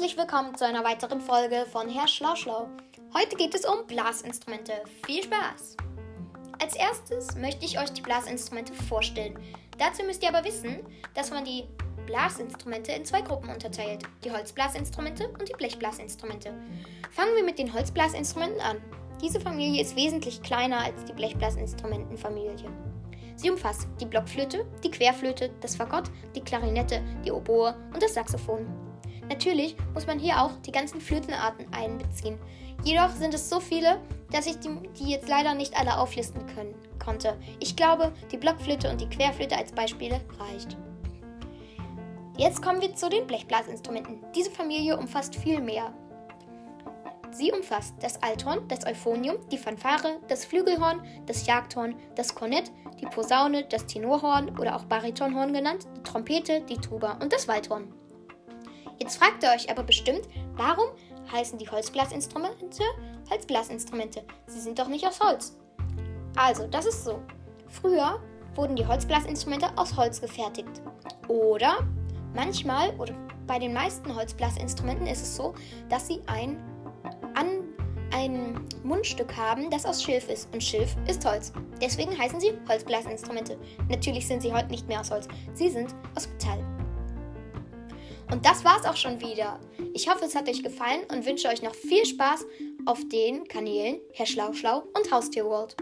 herzlich willkommen zu einer weiteren Folge von Herr Schlauschlau. Heute geht es um Blasinstrumente. Viel Spaß! Als erstes möchte ich euch die Blasinstrumente vorstellen. Dazu müsst ihr aber wissen, dass man die Blasinstrumente in zwei Gruppen unterteilt: die Holzblasinstrumente und die Blechblasinstrumente. Fangen wir mit den Holzblasinstrumenten an. Diese Familie ist wesentlich kleiner als die Blechblasinstrumentenfamilie. Sie umfasst die Blockflöte, die Querflöte, das Fagott, die Klarinette, die Oboe und das Saxophon. Natürlich muss man hier auch die ganzen Flötenarten einbeziehen. Jedoch sind es so viele, dass ich die, die jetzt leider nicht alle auflisten können, konnte. Ich glaube, die Blockflöte und die Querflöte als Beispiele reicht. Jetzt kommen wir zu den Blechblasinstrumenten. Diese Familie umfasst viel mehr. Sie umfasst das Althorn, das Euphonium, die Fanfare, das Flügelhorn, das Jagdhorn, das Kornett, die Posaune, das Tenorhorn oder auch Baritonhorn genannt, die Trompete, die Tuba und das Waldhorn. Jetzt fragt ihr euch aber bestimmt, warum heißen die Holzblasinstrumente Holzblasinstrumente? Sie sind doch nicht aus Holz. Also, das ist so. Früher wurden die Holzblasinstrumente aus Holz gefertigt. Oder manchmal oder bei den meisten Holzblasinstrumenten ist es so, dass sie ein, an, ein Mundstück haben, das aus Schilf ist. Und Schilf ist Holz. Deswegen heißen sie Holzblasinstrumente. Natürlich sind sie heute nicht mehr aus Holz. Sie sind aus Metall. Und das war's auch schon wieder. Ich hoffe, es hat euch gefallen und wünsche euch noch viel Spaß auf den Kanälen Herr Schlauschlau und Haustierworld.